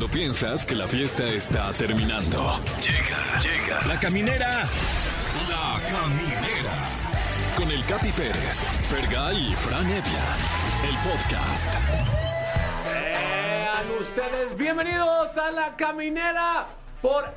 Cuando piensas que la fiesta está terminando. Llega, llega. La caminera. La caminera. Con el Capi Pérez, Fergay y Fran Evia. El podcast. Sean ustedes bienvenidos a la caminera por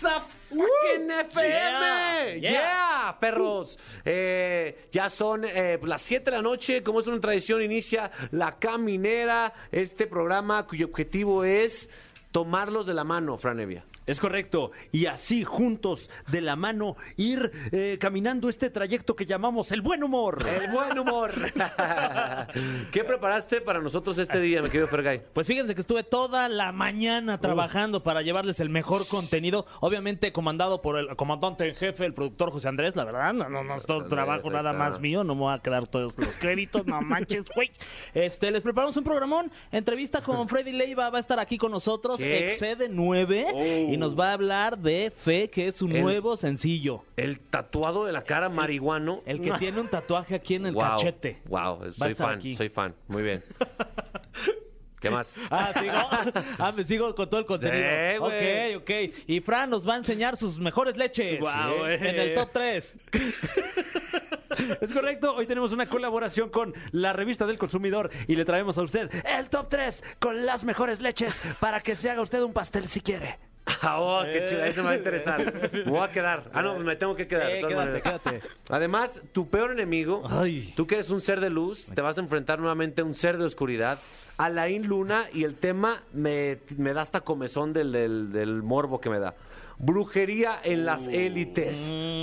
Exa fucking FM. yeah. Yeah, perros. Eh, ya son eh, las 7 de la noche, como es una tradición, inicia la caminera, este programa cuyo objetivo es tomarlos de la mano, Franevia. Es correcto. Y así juntos, de la mano, ir eh, caminando este trayecto que llamamos el buen humor. El buen humor. ¿Qué preparaste para nosotros este día, mi querido Fergay? Pues fíjense que estuve toda la mañana trabajando para llevarles el mejor contenido, obviamente comandado por el comandante en jefe, el productor José Andrés, la verdad, no, no, no es todo trabajo nada está. más mío, no me voy a quedar todos los créditos, no manches, güey. Este, les preparamos un programón, entrevista con Freddy Leiva, va a estar aquí con nosotros, ¿Qué? Excede 9, y nos va a hablar de Fe, que es su El- nuevo sencillo, El tatuado de la cara marihuano. el que tiene un tatuaje aquí en el Wow, cachete. Wow, a soy estar fan, aquí. soy fan. Muy bien. ¿Qué más? Ah, sigo. Ah, me sigo con todo el contenido. Sí, güey. ok, ok. Y Fran nos va a enseñar sus mejores leches. Guau, eh. En el top 3. Es correcto. Hoy tenemos una colaboración con la revista del consumidor y le traemos a usted el top 3 con las mejores leches para que se haga usted un pastel si quiere. Ah, oh, qué chido, eso me va a interesar. Me voy a quedar. Ah, no, me tengo que quedar. de todas quédate, maneras. quédate. Además, tu peor enemigo, Ay. tú que eres un ser de luz, te vas a enfrentar nuevamente a un ser de oscuridad. Alain Luna, y el tema me, me da hasta comezón del, del, del morbo que me da. Brujería en las élites.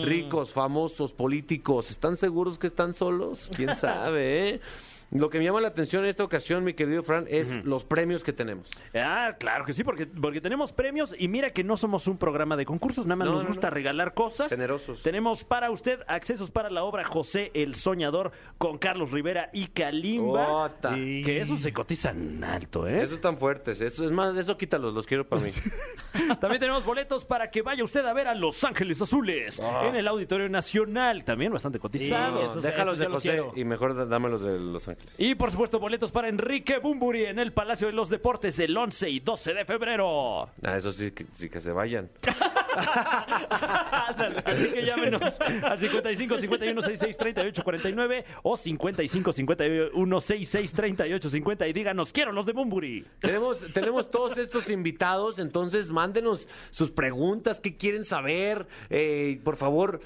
Ricos, famosos, políticos. ¿Están seguros que están solos? ¿Quién sabe, eh? Lo que me llama la atención en esta ocasión, mi querido Fran, es los premios que tenemos. Ah, claro que sí, porque, porque tenemos premios y mira que no somos un programa de concursos, nada más No, nos no, gusta no. regalar cosas. Generosos. Tenemos para usted accesos para la obra José el Soñador con Carlos Rivera y Kalimba. Ota. Que eso se cotizan alto, ¿eh? Esos están fuertes. Eso es más, eso quítalos, los quiero para mí. También tenemos boletos para que vaya usted a ver a Los Ángeles Azules en el Auditorio Nacional, también bastante cotizados. esos- Déjalos esos de yo los José quiero. y mejor dámelos de Los Y por supuesto boletos para Enrique Bumburi en el Palacio de los Deportes el 11 y 12 de febrero. Ah, eso sí, que, sí que se vayan. Ándale, Así que llámenos al 55 51 66 38 49 o 55 51 66 38 50 y díganos quiero los de Bumburi. tenemos, tenemos todos estos invitados, entonces mándenos sus preguntas, qué quieren saber. Eh, por favor,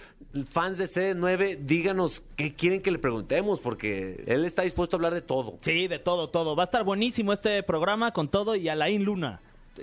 fans de CD9, díganos qué quieren que le preguntemos, porque él está dispuesto a hablar de todo. Sí, de todo, todo. Va a estar buenísimo este programa con todo y Alain Luna.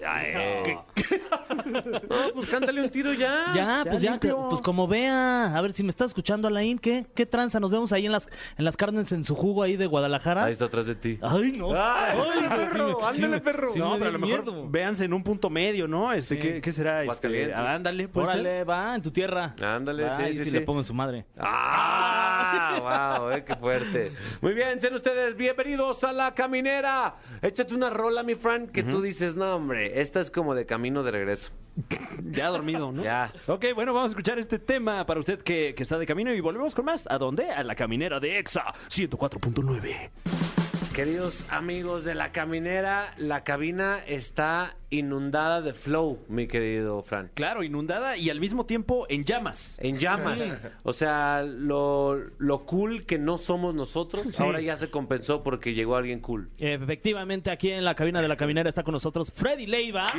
No, pues cántale un tiro ya. Ya, pues ya, que- limpio. pues como vea, a ver si me está escuchando Alain, ¿qué, qué tranza? Nos vemos ahí en las, en las carnes en su jugo ahí de Guadalajara. Ahí está atrás de ti. Ay, no. Ay, perro, sí, ándale, sí, perro. sí no, pero a lo mejor miedo. véanse en un punto medio, ¿no? Este, ¿qué, qué será? Este, Aguascalientes. ah, ándale, pues. Órale, va, en tu tierra. Ándale, Va, sí, ahí sí, sí sí. le pongo en su madre. ¡Ah! ¡Wow! Eh, ¡Qué fuerte! Muy bien, sean ustedes bienvenidos a La Caminera. Échate una rola, mi Fran, que tú dices, no, hombre, esta es como de camino de regreso. Ya dormido, ¿no? Ya. Ok, bueno, vamos a escuchar este tema para usted que, que está de camino y volvemos con más. ¿A dónde? A la caminera de EXA 104.9. Queridos amigos de La Caminera, la cabina está inundada de flow, mi querido Fran. Claro, inundada y al mismo tiempo en llamas. En llamas. O sea, lo, lo cool que no somos nosotros, ahora ya se compensó porque llegó alguien cool. Efectivamente, aquí en la cabina de la caminera está con nosotros Freddy Leiva.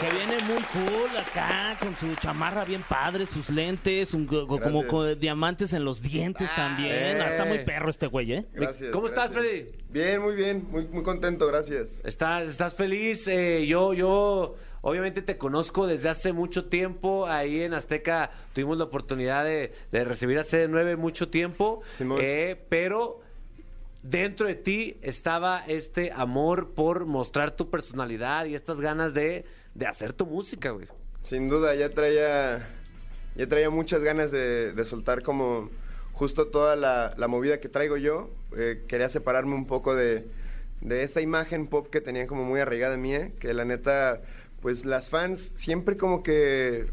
Que viene muy cool acá, con su chamarra bien padre, sus lentes, un- como con diamantes en los dientes también. eh. Ah, Está muy perro este güey, ¿eh? Gracias. ¿Cómo estás, gracias. Bien, muy bien, muy, muy contento, gracias. ¿Estás, estás feliz? Eh, yo, yo, obviamente te conozco desde hace mucho tiempo. Ahí en Azteca tuvimos la oportunidad de, de recibir a CD9 mucho tiempo. Eh, pero dentro de ti estaba este amor por mostrar tu personalidad y estas ganas de, de hacer tu música, güey. Sin duda, ya traía, ya traía muchas ganas de, de soltar como justo toda la, la movida que traigo yo. Eh, quería separarme un poco de, de esta imagen pop que tenía como muy arraigada mía, que la neta, pues las fans siempre como que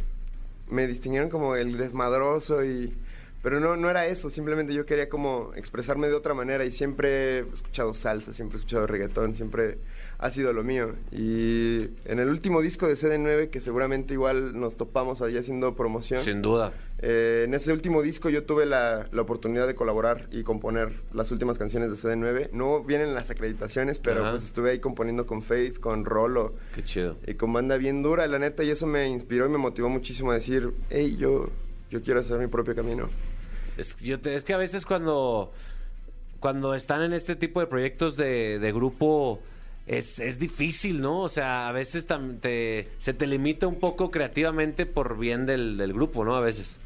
me distinguieron como el desmadroso y... Pero no, no era eso, simplemente yo quería como expresarme de otra manera y siempre he escuchado salsa, siempre he escuchado reggaetón, siempre ha sido lo mío. Y en el último disco de CD9, que seguramente igual nos topamos ahí haciendo promoción, Sin duda. eh, en ese último disco yo tuve la, la oportunidad de colaborar y componer las últimas canciones de CD9. No vienen las acreditaciones, pero Ajá. pues estuve ahí componiendo con Faith, con Rolo Qué chido. y con banda bien dura, la neta, y eso me inspiró y me motivó muchísimo a decir, hey, yo, yo quiero hacer mi propio camino. Es, yo te- es que a veces cuando, cuando están en este tipo de proyectos de, de grupo es, es difícil, ¿no? O sea, a veces te, se te limita un poco creativamente por bien del, del grupo, ¿no? A veces.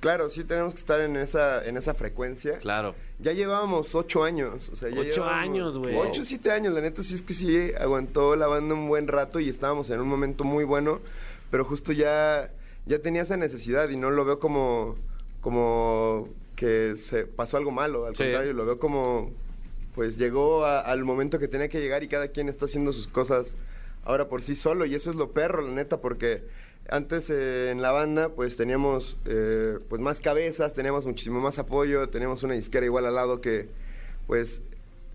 Claro, sí tenemos que estar en esa, en esa frecuencia. Claro. Ya llevábamos ocho años, o sea, ya Ocho años, güey. Ocho, siete años, la neta sí es que sí aguantó la banda un buen rato y estábamos en un momento muy bueno, pero justo ya, ya tenía esa necesidad y no lo veo como, como que se pasó algo malo, al Sí. contrario, lo veo como, pues llegó al momento que tenía que llegar y cada quien está haciendo sus cosas ahora por sí solo y eso es lo perro, la neta, porque antes eh, en la banda pues teníamos eh, pues más cabezas, teníamos muchísimo más apoyo, teníamos una disquera igual al lado que pues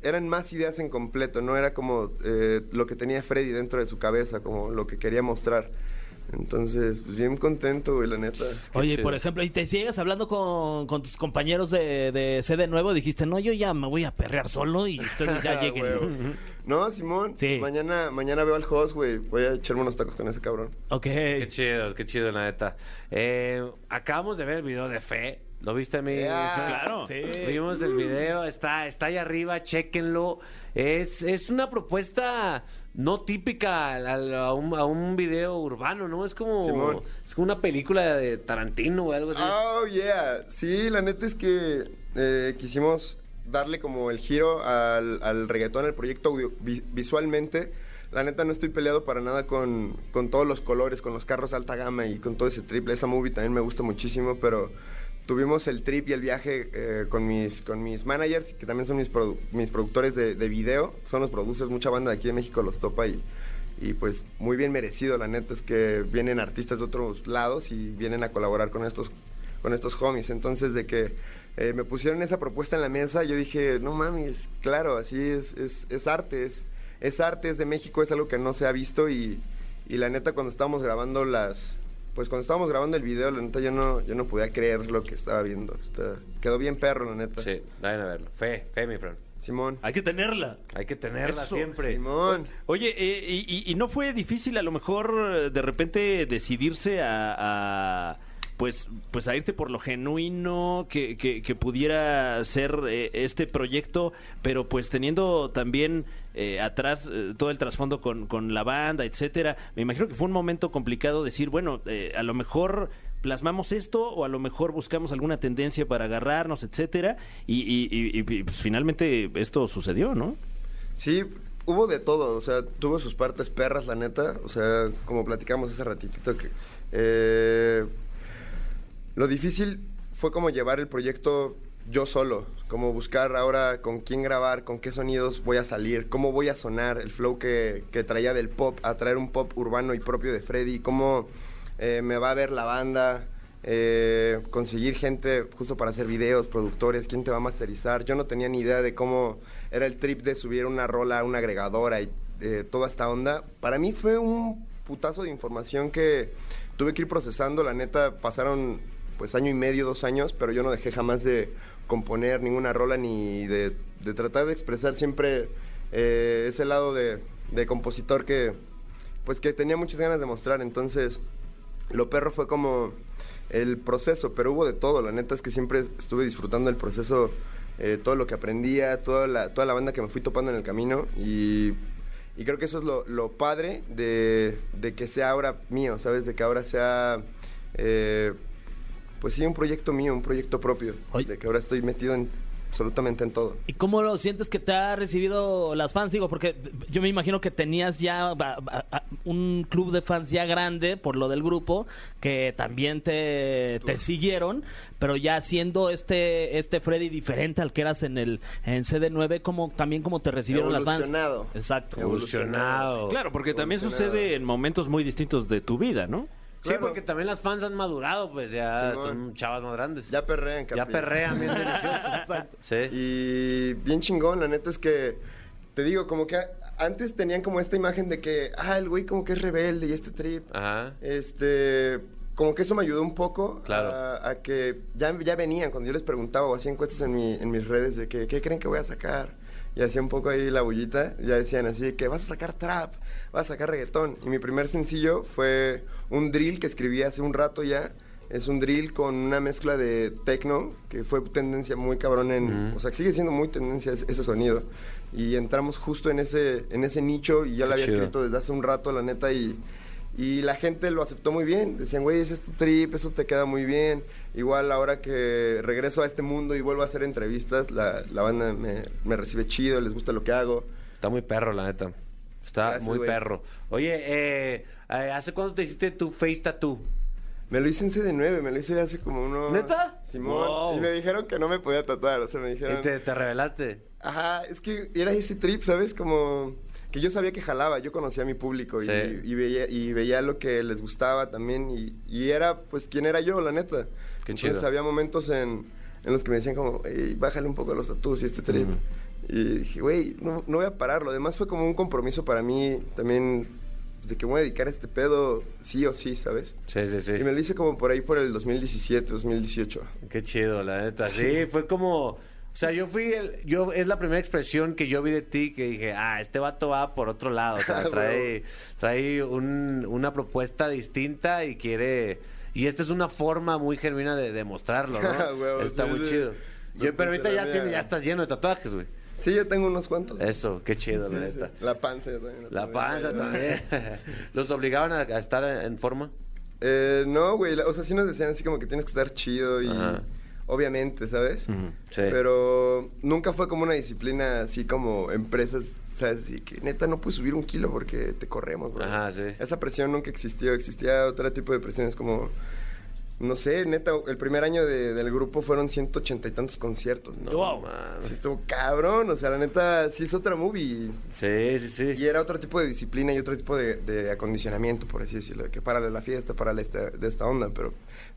eran más ideas en completo, no era como eh, lo que tenía Freddy dentro de su cabeza, como lo que quería mostrar. Entonces, pues bien contento, güey, la neta. Oye, chido. por ejemplo, ¿y te sigues hablando con, con tus compañeros de, de CD Nuevo? Dijiste, no, yo ya me voy a perrear solo y ustedes ya lleguen. Huevo. No, Simón, Sí. mañana, mañana veo al host, güey. Voy a echarme unos tacos con ese cabrón. ok. Qué chido, qué chido, la neta. Eh, acabamos de ver el video de Fe. ¿Lo viste, mi? Fe? claro. Sí. Vimos el video, está, está ahí arriba, chéquenlo. Es, es una propuesta no típica a, un, a un video urbano, ¿no? Es como, Simón. es como una película de Tarantino o algo así. Oh, yeah. Sí, la neta es que eh, quisimos darle como el giro al, al reggaetón, al proyecto audio- vi- visualmente. La neta no estoy peleado para nada con, con todos los colores, con los carros alta gama y con todo ese triple. Esa movie también me gusta muchísimo, pero tuvimos el trip y el viaje eh, con, mis, con mis managers, que también son mis, mis productores de, de video. Son los producers, mucha banda de aquí de México los topa y, y pues muy bien merecido, la neta es que vienen artistas de otros lados y vienen a colaborar con estos, con estos homies. Entonces de que eh, me pusieron esa propuesta en la mesa, yo dije, no mames, claro, así es, es, es arte, es, es arte, es de México, es algo que no se ha visto y, y la neta cuando estábamos grabando las... Pues cuando estábamos grabando el video, la neta yo no, yo no podía creer lo que estaba viendo. Está- quedó bien perro, la neta. Sí, vayan a verlo. Fe, Fe, mi friend. Simón. Hay que tenerla. Hay que tenerla Eso, siempre. Simón. Oye, eh, y, y- y no fue difícil a lo mejor de repente decidirse a, a, pues, pues a irte por lo genuino que, que- que pudiera ser eh, este proyecto, pero pues teniendo también eh, atrás eh, todo el trasfondo con, con la banda, etcétera. Me imagino que fue un momento complicado decir, bueno, eh, a lo mejor plasmamos esto o a lo mejor buscamos alguna tendencia para agarrarnos, etcétera, y, pues, finalmente esto sucedió, ¿no? Sí, hubo de todo, o sea, tuvo sus partes perras, la neta, o sea, como platicamos hace ratito, que lo difícil fue como llevar el proyecto yo solo, como buscar ahora con quién grabar, con qué sonidos voy a salir, cómo voy a sonar, el flow que, que traía del pop, a traer un pop urbano y propio de Freddy, cómo eh, me va a ver la banda, eh, conseguir gente justo para hacer videos, productores, quién te va a masterizar. Yo no tenía ni idea de cómo era el trip de subir una rola a una agregadora y eh, toda esta onda. Para mí fue un putazo de información que tuve que ir procesando. La neta, pasaron pues año y medio, dos años, pero yo no dejé jamás de componer ninguna rola ni de, tratar de expresar siempre eh, ese lado de, compositor que pues que tenía muchas ganas de mostrar. Entonces, lo perro fue como el proceso, pero hubo de todo. La neta es que siempre estuve disfrutando el proceso, eh, todo lo que aprendía, toda la, toda la banda que me fui topando en el camino y, y creo que eso es lo, lo padre de, de que sea ahora mío, ¿sabes? De que ahora sea, eh, pues sí, un proyecto mío, un proyecto propio, de que ahora estoy metido en absolutamente en todo. ¿Y cómo lo sientes que te ha recibido las fans? Digo, porque yo me imagino que tenías ya a- un club de fans ya grande por lo del grupo, que también te, te siguieron, pero ya siendo este este Freddy diferente al que eras en el en CD9, ¿cómo, también cómo te recibieron las fans? Evolucionado. Exacto. Evolucionado. Claro, porque también sucede en momentos muy distintos de tu vida, ¿no? Sí, porque también las fans han madurado, pues ya son chavas más grandes. Ya perrean, Ya capi. perrean bien delicioso. Sí. Y bien chingón, la neta es que, te digo, como que antes tenían como esta imagen de que, ah, el güey como que es rebelde y este trip. Ajá. Este, como que eso me ayudó un poco Claro. a, a que ya, ya venían, cuando yo les preguntaba o hacía encuestas en, mi, en mis redes de que, ¿qué creen que voy a sacar? Y hacía un poco ahí la bullita, ya decían así, que vas a sacar trap, vas a sacar reggaetón. Y mi primer sencillo fue un drill que escribí hace un rato ya. Es un drill con una mezcla de techno, que fue tendencia muy cabrón en... O sea, que sigue siendo muy tendencia ese, ese sonido. Y entramos justo en ese, en ese nicho y ya lo había escrito desde hace un rato, la neta, y... Y la gente lo aceptó muy bien. Decían, güey, ese es tu trip, eso te queda muy bien. Igual ahora que regreso a este mundo y vuelvo a hacer entrevistas, la, la banda me, me recibe chido, les gusta lo que hago. Está muy perro, la neta. Está Gracias, muy güey. perro. Oye, eh, eh, ¿hace cuánto te hiciste tu face tattoo? Me lo hice en CD9, me lo hice hace como unos... ¿Neta? Simón. Wow. Y me dijeron que no me podía tatuar, o sea, me dijeron... Y te, te revelaste. Ajá, es que era ese trip, ¿sabes? Como que yo sabía que jalaba, yo conocía a mi público y, Sí. y veía, y veía lo que les gustaba también y, era pues quién era yo, la neta. Qué Entonces chido. había momentos en, en los que me decían como, "Ey, bájale un poco los tatuos y este trip. Y dije, güey, no, no voy a pararlo. Además fue como un compromiso para mí también de que voy a dedicar a este pedo sí o sí, ¿sabes? Sí, sí, sí. Y me lo hice como por ahí por el 2017, 2018. Qué chido, la neta. Sí, fue como... O sea, yo fui el... Yo, es la primera expresión que yo vi de ti que dije, ah, este vato va por otro lado. O sea, Ah, trae, trae un- una propuesta distinta y quiere... Y esta es una forma muy genuina de demostrarlo, ¿no? Ah, huevo, Está sí, muy sí. chido. Yo, pero ahorita ya, tiene, ya estás lleno de tatuajes, güey. Sí, yo tengo unos cuantos. Eso, qué chido, la Sí, neta. La panza yo también. La panza también. ¿Los obligaban a, a estar en forma? Eh, no, güey, o sea, sí nos decían así como que tienes que estar chido y Ajá. Obviamente, ¿sabes? Sí. Pero nunca fue como una disciplina así como empresas, ¿sabes? Así que neta no puedes subir un kilo porque te corremos, bro. Ajá, sí. Esa presión nunca existió, existía otro tipo de presiones como, no sé, neta, el primer año de- del grupo fueron 180 y tantos conciertos, ¿no? No, mames. Sí estuvo cabrón, o sea, la neta, sí es otra movie. Sí, sí, sí. Y era otro tipo de disciplina y otro tipo de, de acondicionamiento, por así decirlo. Que para la fiesta, para la esta, de esta onda. Pero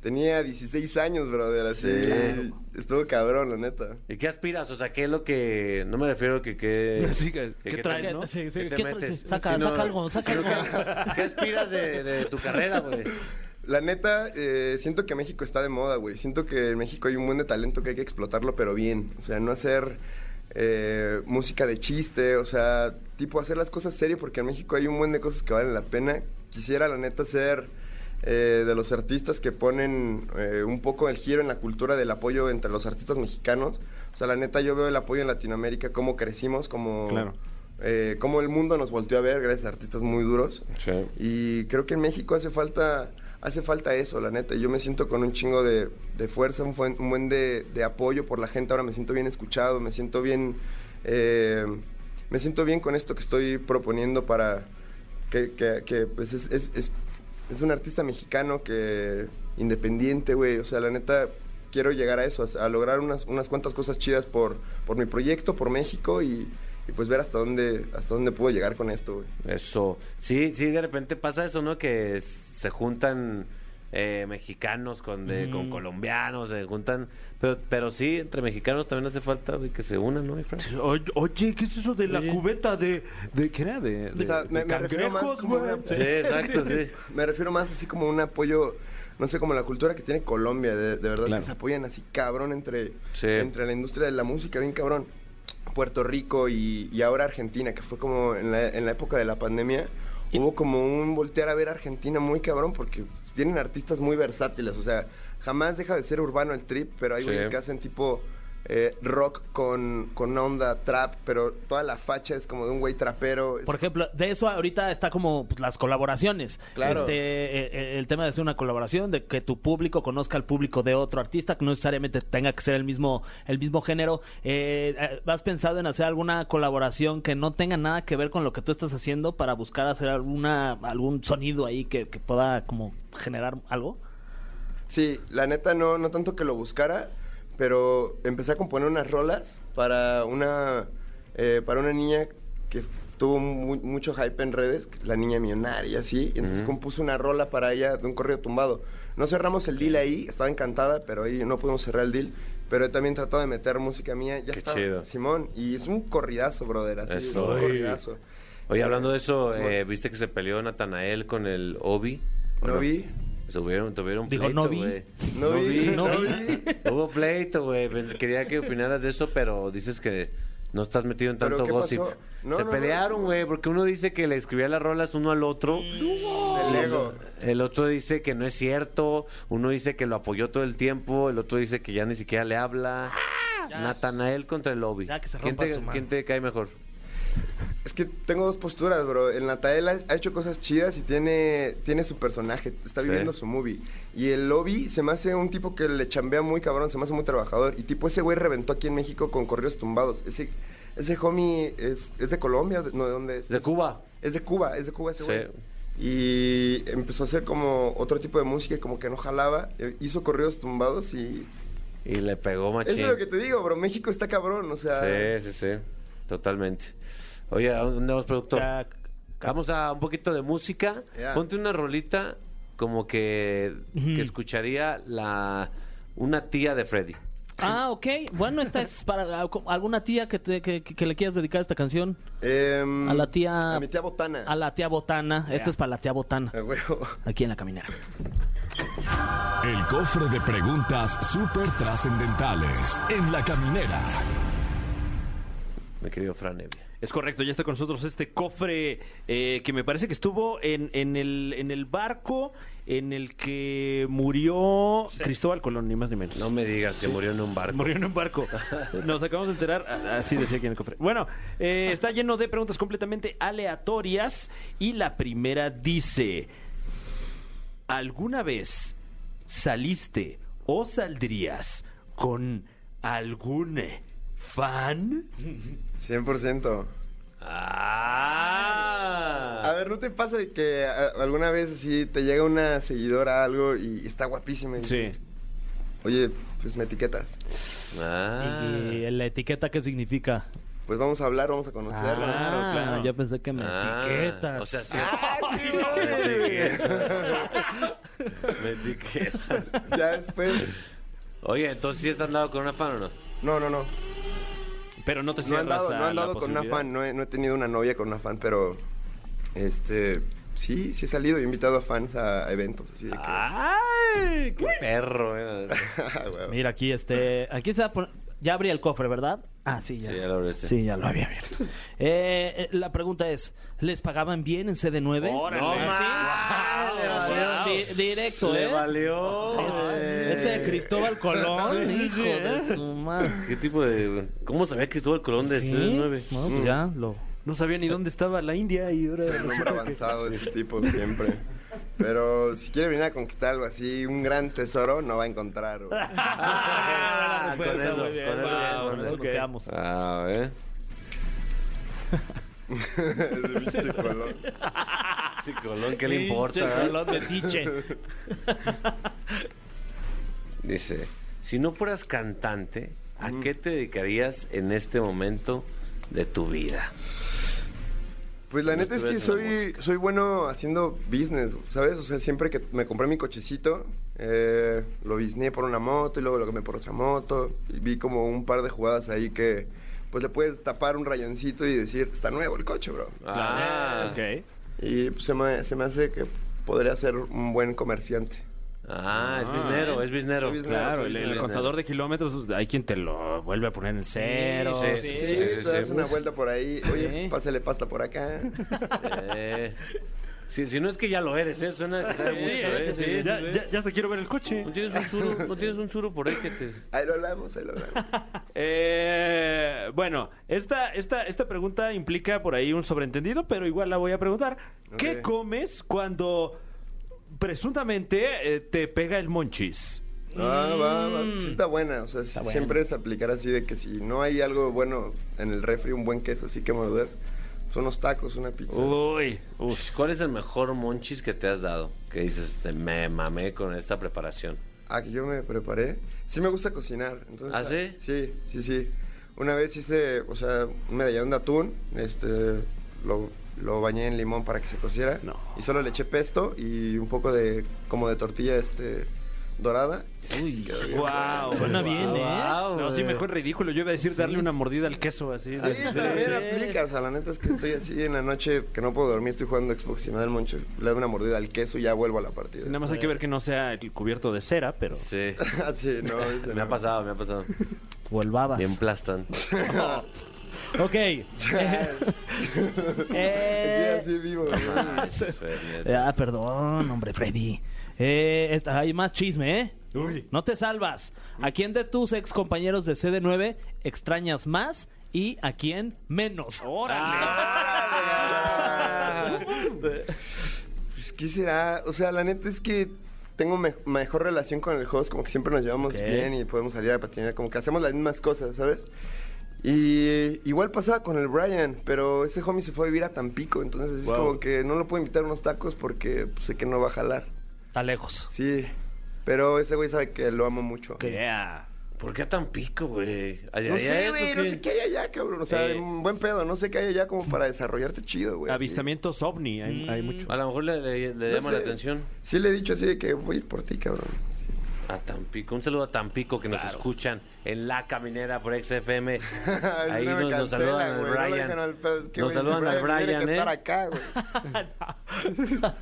tenía 16 años, brother. Así. Sí. Estuvo cabrón, la neta. ¿Y qué aspiras? O sea, ¿qué es lo que... No me refiero que... que Sí, que- que- ¿qué traes, no? Sí, sí. te ¿Qué tra- metes, saca- saca algo, saca algo. que- ¿Qué aspiras de, de tu carrera, güey? La neta, eh, siento que México está de moda, güey. Siento que en México hay un buen de talento que hay que explotarlo, pero bien. O sea, no hacer eh, música de chiste, o sea, tipo hacer las cosas serio, porque en México hay un buen de cosas que valen la pena. Quisiera, la neta, ser eh, de los artistas que ponen eh, un poco el giro en la cultura del apoyo entre los artistas mexicanos. O sea, la neta, yo veo el apoyo en Latinoamérica, cómo crecimos, cómo... Claro. eh, cómo el mundo nos volteó a ver gracias a artistas muy duros. Sí. Y creo que en México hace falta, hace falta eso, la neta. Yo me siento con un chingo de, de fuerza, un, buen- un buen de, de apoyo por la gente. Ahora me siento bien escuchado, me siento bien, eh, me siento bien con esto que estoy proponiendo para que, que- que, pues es, es, es, es un artista mexicano que independiente, güey. O sea, la neta quiero llegar a eso, a, lograr unas, unas cuantas cosas chidas por, por mi proyecto, por México y, y pues ver hasta dónde, hasta dónde puedo llegar con esto, güey. Eso. Sí, sí, de repente pasa eso, ¿no? Que se juntan eh, mexicanos con, de- con colombianos, se juntan... Pero, pero sí, entre mexicanos también hace falta que se unan, ¿no, mi Fran? Oye, oye, ¿qué es eso de la Oye. cubeta de, de qué era? De, de- O sea, me- de me refiero más como güey. una- Sí, exacto, sí. Me refiero más así como un apoyo, no sé, como la cultura que tiene Colombia, de, de verdad, Claro. que se apoyan así cabrón entre, Sí. entre la industria de la música, bien cabrón. Puerto Rico y, y ahora Argentina, que fue como en la, en la época de la pandemia, hubo como un voltear a ver a Argentina muy cabrón, porque tienen artistas muy versátiles, o sea, jamás deja de ser urbano el trip, pero hay Sí. güeyes que hacen tipo eh, rock con, con una onda trap, pero toda la facha es como de un güey trapero. Por ejemplo, de eso ahorita está como pues, las colaboraciones. Claro. Este, eh, eh, el tema de hacer una colaboración, de que tu público conozca al público de otro artista, que no necesariamente tenga que ser el mismo, el mismo género. Eh, ¿Has pensado en hacer alguna colaboración que no tenga nada que ver con lo que tú estás haciendo para buscar hacer alguna, algún sonido ahí que, que pueda como generar algo? Sí, la neta no, no tanto que lo buscara, pero empecé a componer unas rolas para una, eh, para una niña que tuvo mu- mucho hype en redes, la niña millonaria así, y entonces compuse una rola para ella de un correo tumbado. No cerramos el deal ahí, estaba encantada, pero ahí no pudimos cerrar el deal. Pero he también tratado de meter música mía, ya Qué está, chido. Simón, y es un corridazo, brother, así, Eso. un corridazo. Oye, hablando de eso, eh, ¿viste que se peleó Natanael con el Obi? ¿O No vi. Tuvieron, tuvieron Dijo, pleito, no vi. güey. No vi, no no vi. vi. Hubo pleito, güey. Quería que opinaras de eso, pero dices que no estás metido en ¿Pero tanto gossip. No, se no, pelearon, güey, porque uno dice que le escribía las rolas uno al otro. El ego. El otro dice que no es cierto. Uno dice que lo apoyó todo el tiempo. El otro dice que ya ni siquiera le habla. Natanael contra el lobby. Ya que se ¿Quién, te, su quién te cae mejor? Es que tengo dos posturas, bro. El Natael ha, hecho cosas chidas y tiene, tiene su personaje, está Sí. viviendo su movie. Y el Lobby se me hace un tipo que le chambea muy cabrón, se me hace muy trabajador. Y tipo, ese güey reventó aquí en México con corridos tumbados. Ese, ese homie es, es de Colombia, ¿de- no, ¿de dónde es? De Cuba. Es de Cuba, es de Cuba ese Sí. güey. Y empezó a hacer como otro tipo de música y como que no jalaba. Eh, Hizo corridos tumbados y... Y le pegó machín. Es lo que te digo, bro. México está cabrón, o sea... Sí, sí, sí. Totalmente. Oye, ¿a dónde vamos, productor? Vamos a un poquito de música. Ponte una rolita como que, que escucharía la una tía de Freddy. Ah, ok. Bueno, esta es para alguna tía que, te- que, que le quieras dedicar esta canción. Em, A la tía- A mi tía Botana. A la tía Botana. Esta es para la tía Botana. Aquí en la caminera. El cofre de preguntas súper trascendentales en la caminera. Mi querido Fran Evia. Es correcto, ya está con nosotros este cofre eh, que me parece que estuvo en, en, el, en el barco en el que murió Cristóbal Colón, ni más ni menos. No me digas que murió en un barco. Murió en un barco. Nos acabamos de enterar. a- Así decía aquí en el cofre. Bueno, eh, está lleno de preguntas completamente aleatorias. Y la primera dice: ¿Alguna vez saliste o saldrías con algún fan? 100%. Ah. A ver, ¿no te pasa que a- alguna vez así te llega una seguidora algo y está guapísima? Y dices, Oye, pues me etiquetas. Ah. ¿Y la etiqueta qué significa? Pues vamos a hablar, vamos a conocerla. Ah, claro. Yo pensé que me Ah. etiquetas. O sea, sí. ¡Ah, sí! Me etiqueta. ya después. Oye, entonces sí has andado con una fan o no? No, no, no. Pero no te No he cierras andado, no la andado con una fan. No he, no he tenido una novia con una fan, pero. Este. Sí, sí he salido. He invitado a fans a eventos así de que. ¡Ay! ¡Qué perro! eh. Huevo. Mira, aquí este. Aquí se va a poner- Ya abrí el cofre, ¿verdad? Ah, sí, ya. Sí, ya lo abriste. Sí, ya lo había abierto. Eh, eh, la pregunta es: ¿les pagaban bien en CD9? Órale. No, ¿Ah, sí? sí, Wow. di- directo, Le ¿eh? valió. Sí, sí. Ese de Cristóbal Colón, hijo de su madre. ¿Qué tipo de.? ¿Cómo sabía el Colón de Sí, C9? no, pues ya lo. No sabía ni dónde estaba la India y ahora... Es un hombre avanzado ese tipo siempre. Pero si quiere venir a conquistar algo así, un gran tesoro, no va a encontrar. güey. Ah, con eso, con eso, wow, con eso. nos quedamos. A ver. Pinche colón. Sí, Colón, ¿qué le importa? eh? Colón de tiche. Dice: Si no fueras cantante, ¿a qué te dedicarías en este momento de tu vida? Pues la neta es que soy, soy bueno haciendo business, ¿sabes? O sea, siempre que me compré mi cochecito, eh, lo bisneé por una moto y luego lo quemé por otra moto. Y vi como un par de jugadas ahí que, pues le puedes tapar un rayoncito y decir, está nuevo el coche, bro. Ah, ok. Y pues, se, me, se me hace que podría ser un buen comerciante. Ah, es Ah, biznero, ¿eh? es biznero, Claro, el, contador de kilómetros, hay quien te lo vuelve a poner en el cero. Sí, Sí, sí, sí, te sí. das una vuelta por ahí. Oye, Sí. pásale pasta por acá. Eh, sí, si no es que ya lo eres, ¿eh? Suena que sabe mucho, ¿eh? Sí, sí, ya, sí. ya, ya hasta quiero ver el coche. ¿No tienes un suro, no tienes un suro por ahí que te... Ahí lo hablamos, ahí lo hablamos. Eh, bueno, esta, esta, esta pregunta implica por ahí un sobreentendido, pero igual la voy a preguntar. ¿Qué comes cuando presuntamente eh, te pega el monchis? Ah, va, va. Sí está buena. O sea, sí- buena. siempre es aplicar así de que si no hay algo bueno en el refri, un buen queso así que morder, son unos tacos, una pizza. Uy, Uf, ¿Cuál es el mejor monchis que te has dado? Que dices, "Este, me mamé con esta preparación. Ah, que yo me preparé. Sí me gusta cocinar. Entonces, ¿Ah, sí? Sí, sí, sí. Una vez hice, o sea, un medallón de atún, este, lo, lo bañé en limón para que se cociera. No. Y solo le eché pesto y un poco de, como de tortilla, este, dorada. Uy, Wow. suena bien, ¿eh? Wow, No, sí, mejor ridículo. Yo iba a decir darle una mordida al queso así. Sí, también aplica. O sea, la neta es que estoy así en la noche que no puedo dormir, estoy jugando Xbox y me da el moncho. Le doy una mordida al queso y ya vuelvo a la partida. Nada más hay que ver que no sea el cubierto de cera, pero... Sí. Así, no, eso Me ha no. pasado, me ha pasado. O el babas. Bien plastan. Ok. Eh, Sí, así vivo. ah, perdón, hombre, Freddy. Eh, esta- hay más chisme, ¿eh? No te salvas. ¿A quién de tus ex compañeros de CD9 extrañas más y a quién menos? Pues, ¿qué será? O sea, la neta es que tengo me- mejor relación con el host, como que siempre nos llevamos Ok. bien y podemos salir a patinar, como que hacemos las mismas cosas, ¿sabes? Y igual pasaba con el Brian, pero ese homie se fue a vivir a Tampico, entonces es Wow. como que no lo puedo invitar a unos tacos porque pues, sé que no va a jalar. Está lejos. Sí, pero ese güey sabe que lo amo mucho. Yeah. ¿Por qué tan pico, güey? ¿Allá- No sé, es güey, no qué? sé qué hay allá, cabrón. O sea, Eh. un buen pedo, no sé qué hay allá como para desarrollarte chido, güey. Avistamientos ovni, hay, hay mucho. A lo mejor le, le- le No llama la atención Sí le he dicho así de que voy a ir por ti, cabrón. A Tampico. Un saludo a Tampico que nos escuchan en La Caminera por XFM. Ahí No nos, saludan al no Brian. dejan al pedo, es que, nos saludan al Brian, ¿eh? estar acá.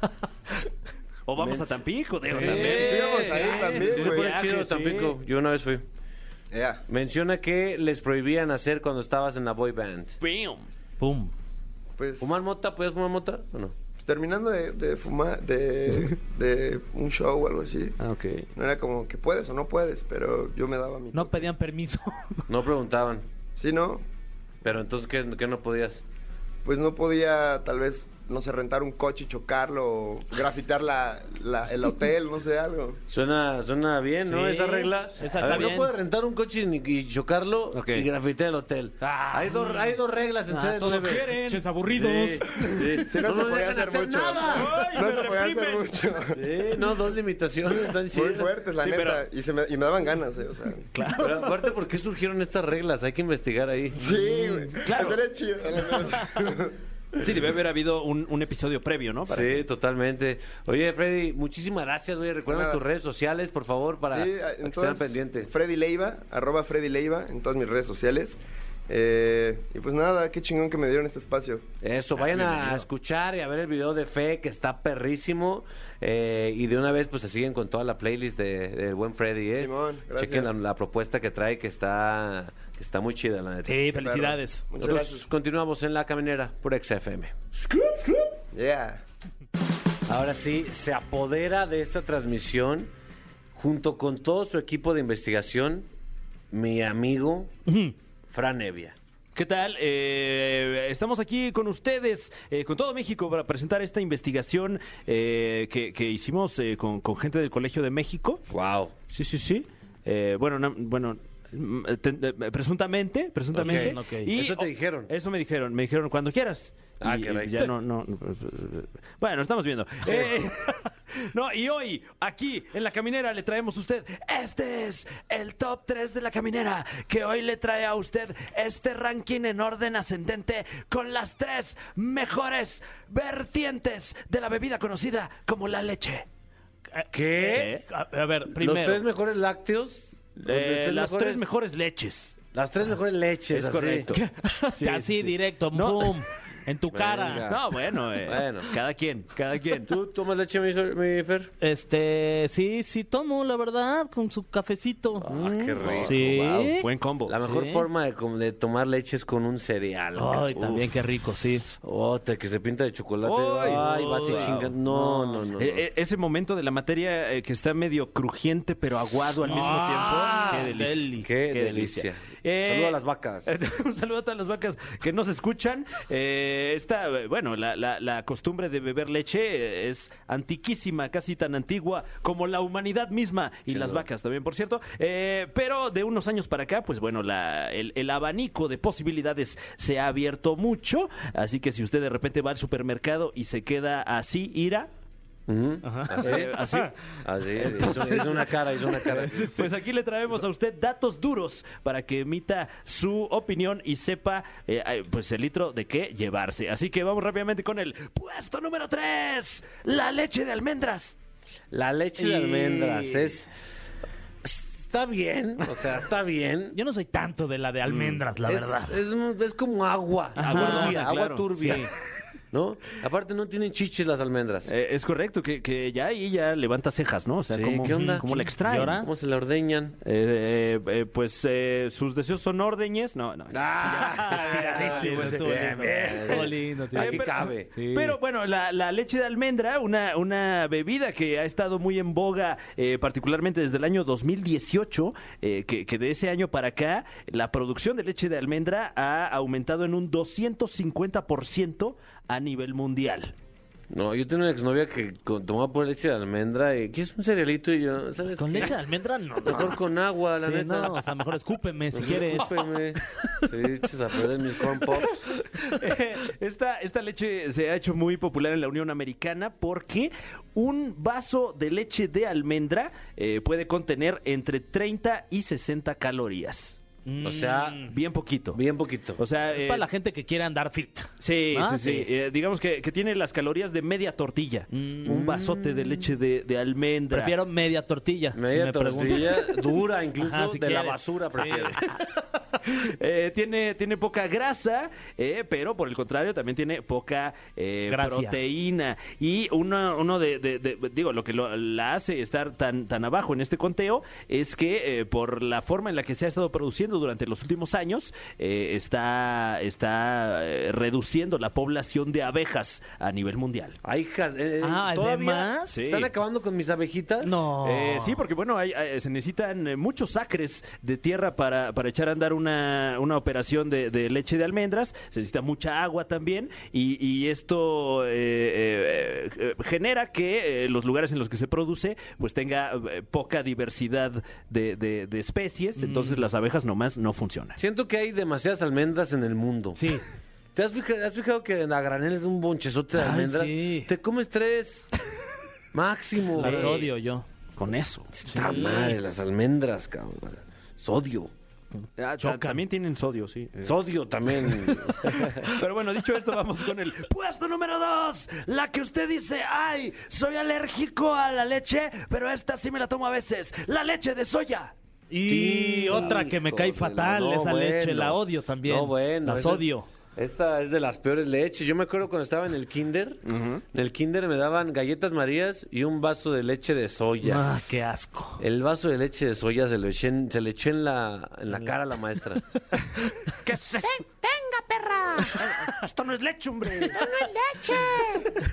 O vamos Mens- a Tampico, digo, Sí, también. Sí, vamos a ir también, Sí, se pone chido sí. Tampico. Yo una vez fui. Menciona que les prohibían hacer cuando estabas en la boy band. Bam. Pum. Pues, ¿Fumar mota? ¿Puedes fumar mota o no? Pues, terminando de, de fumar, de, de un show o algo así. Ah, ok. No era como que puedes o no puedes, pero yo me daba mi. No pedían permiso. No preguntaban. Sí, ¿no? Pero entonces, ¿qué, qué no podías? Pues no podía, tal vez, no sé, rentar un coche y chocarlo, o grafitear la, la- el hotel, no sé, algo. Suena, suena bien, ¿no? Sí, Esa regla. esa A ver. No puedes rentar un coche ni- y chocarlo Ok. y grafitear el hotel. hay, dos, hay dos reglas en Ah, todo CD9. quieren. Ches aburridos. Sí, sí. Sí, no, se podía dejan hacer mucho. nada. Ay, no se podía hacer mucho. Sí, no, dos limitaciones están Muy fuertes, la Sí, neta. Y, se me, y me daban ganas, eh, o sea. Pero aparte, ¿por qué surgieron estas reglas? Hay que investigar ahí. Sí, güey. Claro. Estaría chido. Sí, debe haber habido un, un episodio previo, ¿no? Para Sí, que- totalmente. Oye, Freddy, muchísimas gracias. Oye, recuerda tus redes sociales, por favor, para Sí, para que estén entonces, pendientes. Freddy Leiva, arroba Freddy Leiva en todas mis redes sociales. Eh, y pues nada, qué chingón que me dieron este espacio. Eso, vayan a escuchar y a ver el video de Fe, que está perrísimo. Eh, y de una vez, pues se siguen con toda la playlist de- del buen Freddy, ¿eh? Simón, gracias. Chequen la, la propuesta que trae, que está, que está muy chida, la neta. Sí, felicidades. Muchas Nosotros gracias. continuamos en La Caminera por XFM. Yeah. Ahora sí, se apodera de esta transmisión, junto con todo su equipo de investigación, mi amigo Fran Evia. ¿Qué tal? Eh, estamos aquí con ustedes, eh, con todo México, para presentar esta investigación eh, que, que hicimos eh, con, con gente del Colegio de México. Wow. Sí, sí, sí. Eh, bueno, no- bueno, eh, presuntamente, presuntamente. Ok. Eso te oh, dijeron. Eso me dijeron, me dijeron cuando quieras. Ah, Y- y. Ya no, no, no, Bueno, estamos viendo. Eh, no, y hoy, aquí en La Caminera, le traemos a usted. Este es el top 3 de La Caminera, que hoy le trae a usted este ranking en orden ascendente con las tres mejores vertientes de la bebida conocida como la leche. ¿Qué? A, a ver, primero. ¿Los tres mejores lácteos? Eh, tres las mejores- tres mejores leches. Las tres mejores leches. Es así. correcto. Sí, Así sí. directo, No. pum, en tu Venga. cara. No, bueno, eh, Bueno. cada quien, cada quien. ¿Tú tomas leche, mi, mi Fer? Este, sí, sí tomo, la verdad, con su cafecito. Ah, qué rico. Sí. wow. Buen combo. La mejor Sí. forma de, com- de tomar leche es con un cereal. Ay, Uf. también qué rico, sí. Otra que se pinta de chocolate. Ay, Ay, vas y wow. chingas. No, no, no. no. Eh, eh, ese momento de la materia eh, que está medio crujiente pero aguado al mismo Ah, tiempo. Qué delicia. deli. Qué, qué delicia. Eh, Saludo a las vacas. Un saludo a todas las vacas que nos escuchan. Eh, esta, eh, bueno, la, la- la costumbre de beber leche eh, es antiquísima, casi tan antigua como la humanidad misma y las vacas también, por cierto. Eh, pero de unos años para acá, pues bueno, la- el, el abanico de posibilidades se ha abierto mucho. Así que si usted de repente va al supermercado y se queda así, ira. Así. así. Así. Hizo una cara, hizo una cara. Pues aquí le traemos a usted datos duros para que emita su opinión y sepa eh, pues el litro de qué llevarse. Así que vamos rápidamente con el puesto número 3, la leche de almendras. La leche de almendras es... Está bien, o sea, está bien. Yo no soy tanto de la de almendras, la es, verdad. Es, es como agua, Ajá, agua turbia, agua claro, turbia. sí. ¿No? Aparte no tienen chiches las almendras. Eh, es correcto, que, que ya ahí ya levanta cejas, ¿no? O sea, Sí, como, ¿qué onda? como la ¿Y extraen. ahora? ¿Cómo se la ordeñan? Eh, eh, eh, pues eh, sus deseos son órdeñes. No, no. Estiradísimo, Bien, estuvo bien, lindo. bien. Estuvo lindo, tío. Aquí pero- cabe. Sí. Pero bueno, la, la leche de almendra, una, una bebida que ha estado muy en boga, eh, particularmente desde el año 2018, eh, que, que de ese año para acá, la producción de leche de almendra ha aumentado en un 250% a nivel mundial. No, yo tengo una exnovia que con- tomaba por leche de almendra y ¿quieres un cerealito? Y yo, ¿sabes Con qué? leche de almendra no. no. Mejor con agua, la Sí, neta. no, o sea, mejor escúpeme si quieres. discúlpeme. Sí, echas a perder mis corn pops. esta, esta leche se ha hecho muy popular en la Unión Americana porque un vaso de leche de almendra eh, puede contener entre 30 y 60 calorías. O sea, Bien poquito. bien poquito. O sea, Es eh, para la gente que quiere andar fit. Sí, Ah, sí, sí. sí. Eh, digamos que, que tiene las calorías de media tortilla. Un vasote de leche de, de almendra. Prefiero media tortilla. si Media me preguntan. tortilla, dura incluso, Ajá, si de la quieres. basura prefiero. Eh, tiene, tiene poca grasa, eh, pero por el contrario también tiene poca eh, proteína. Y uno, uno de, de- de- digo, lo que lo- la hace estar tan, tan abajo en este conteo es que eh, por la forma en la que se ha estado produciendo durante los últimos años, eh, está, está reduciendo la población de abejas a nivel mundial. Ay, hijas, eh, Ah, ¿todavía. ¿Están acabando con mis abejitas? No. Eh, sí, porque bueno, hay- hay- se necesitan muchos acres de tierra para, para echar a andar una, una operación de, de leche de almendras. Se necesita mucha agua también y, y esto eh, eh, eh, genera que eh, los lugares en los que se produce pues tenga eh, poca diversidad de, de- de especies. Entonces las abejas nomás no funcionan. Siento que hay demasiadas almendras en el mundo. Sí. ¿Te has fijado, has fijado que en la granel es un bonchezote de Ay, almendras? sí. Te comes tres. Máximo. Las odio yo. Con eso. Está madre, las almendras, cabrón. Sodio. Ah, también tienen sodio, sí. Eh, Sodio también. Pero bueno, dicho esto, vamos con el puesto número dos. La que usted dice, ay, soy alérgico a la leche, pero esta sí me la tomo a veces. La leche de soya. Y Sí, otra que me cae fatal, no, esa leche, la odio también. No, bueno. Las odio. Esa es de las peores leches. Yo me acuerdo cuando estaba en el kinder. En el kinder me daban galletas marías y un vaso de leche de soya. Ah, qué asco. El vaso de leche de soya se, lo eché en- se le echó en la, en la cara a la maestra. ¿Qué es? Perra. Esto no es leche, hombre. No es leche.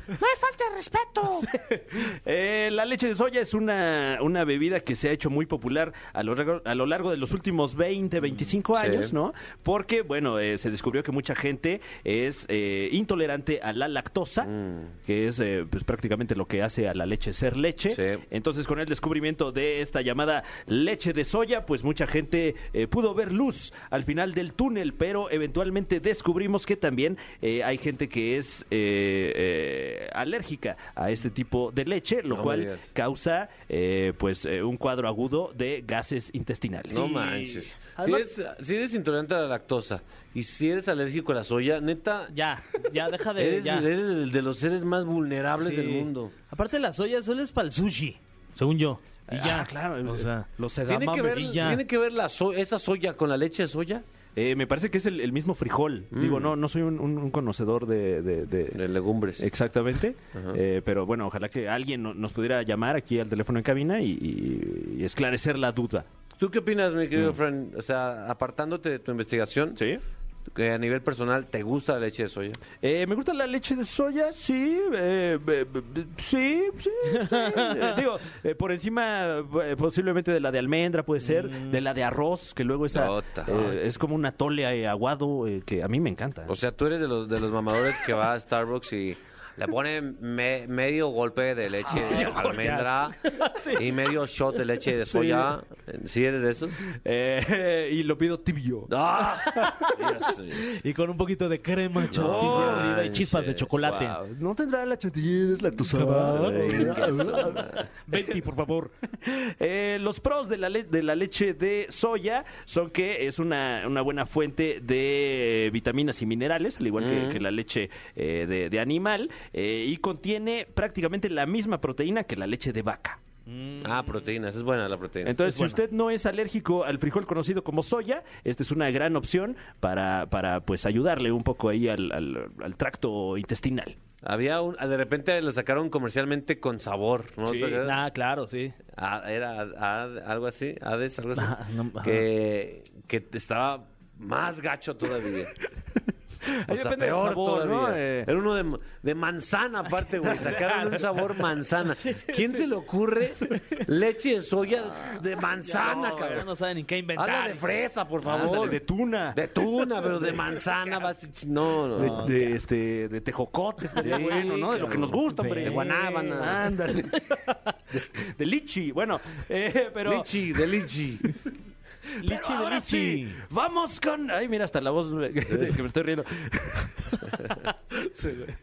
No hay falta de respeto. Eh, la leche de soya es una, una bebida que se ha hecho muy popular a lo, largo, a lo largo de los últimos 20, 25 Sí. años, ¿no? Porque, bueno, eh, se descubrió que mucha gente es eh, intolerante a la lactosa, que es eh, pues, prácticamente lo que hace a la leche ser leche. Sí. Entonces, con el descubrimiento de esta llamada leche de soya, pues mucha gente eh, pudo ver luz al final del túnel, pero eventualmente descubrimos que también eh, hay gente que es eh, eh, alérgica a este tipo de leche, lo No cual causa eh, pues eh, un cuadro agudo de gases intestinales. No manches. Si eres, si eres intolerante a la lactosa y si eres alérgico a la soya, neta, Ya, ya, deja de. eres, ya. eres el de los seres más vulnerables Sí. del mundo. Aparte, la soya solo es para el sushi, según yo. Y ya. Ah, claro, O sea, los ¿Tiene que, ver. ¿Tiene que ver la so- esa soya con la leche de soya? Eh, me parece que es el, el mismo frijol. Digo, no, no soy un, un- un conocedor de- de- de, De legumbres. Exactamente. Eh, pero bueno, ojalá que alguien no- nos pudiera llamar aquí al teléfono en cabina y, y- y esclarecer la duda. ¿Tú qué opinas, mi querido friend? O sea, apartándote de tu investigación, ¿Sí? Que a nivel personal te gusta la leche de soya. Eh, me gusta la leche de soya, sí. eh, sí, sí. sí. Eh, digo, eh, por encima eh, posiblemente de la de almendra, puede ser. De la de arroz, que luego esa, es como un atole aguado eh, que a mí me encanta. O sea, tú eres de los, de los mamadores que va a Starbucks y le pone me- medio golpe de leche de almendra y medio shot de leche de soya. ¿Sí eres de esos? Eh, y lo pido tibio. ¡Ah! Dios mío. y con un poquito de crema chantilly y chispas de chocolate. wow. No tendrá la chantilly, es lactosada. Betty, por favor. Eh, los pros de la, le- de la leche de soya son que es una, una buena fuente de vitaminas y minerales, al igual que, que la leche eh, de, de animal. Eh, y contiene prácticamente la misma proteína que la leche de vaca. Ah, proteínas. Es buena la proteína. Entonces, Es si buena. usted no es alérgico al frijol conocido como soya, esta es una gran opción para, para pues ayudarle un poco ahí al, al- al tracto intestinal. Había un... De repente lo sacaron comercialmente con sabor, ¿no? Sí. Ah, claro, sí. Ah, era ah, algo así, Hades, algo así. No, ajá. que, que estaba más gacho todavía. O Ahí sea, depende del peor sabor, ¿no? Eh. Era uno de, de manzana aparte, güey. Sacaron un sabor manzana. ¿Quién se le ocurre leche de soya de manzana, No, cabrón? no saben ni qué inventar. Habla de fresa, por favor. Ándale, de tuna. De tuna, pero de manzana. vas- No, no. De, de, este, de tejocote, estaría Sí, bueno, ¿no? De lo que nos gusta, Sí. hombre. De guanábana. Ándale. De, de lichi. Bueno, eh, pero... Lichi, de lichi. Pero Lichi de lichi. sí, vamos con... Ay, mira, hasta la voz me- que me estoy riendo.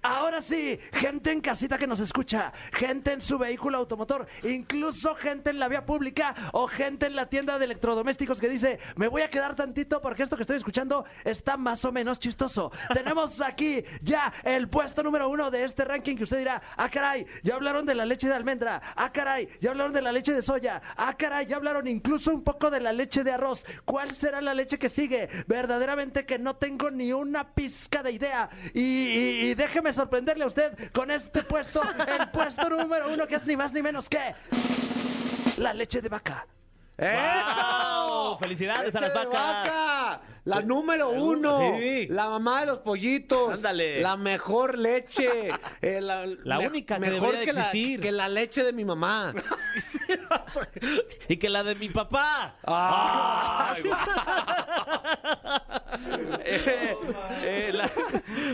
Ahora sí, gente en casita que nos escucha, gente en su vehículo automotor, incluso gente en la vía pública o gente en la tienda de electrodomésticos que dice, me voy a quedar tantito porque esto que estoy escuchando está más o menos chistoso. Tenemos aquí ya el puesto número uno de este ranking que usted dirá, ah caray, ya hablaron de la leche de almendra, ah caray, ya hablaron de la leche de soya, ah caray, ya hablaron incluso un poco de la leche de arroz. ¿Cuál será la leche que sigue? Verdaderamente que no tengo ni una pizca de idea. Y, y- y déjeme sorprenderle a usted con este puesto, el puesto número uno que es ni más ni menos que la leche de vaca. ¡Eso! ¡Felicidades a ¡Leche las de vacas! vaca! La número uno. Sí. La mamá de los pollitos. Ándale. La mejor leche. Eh, la La me- única que mejor que la- existir. que la leche de mi mamá. Y que la de mi papá. Ay, Eh, eh, la- la-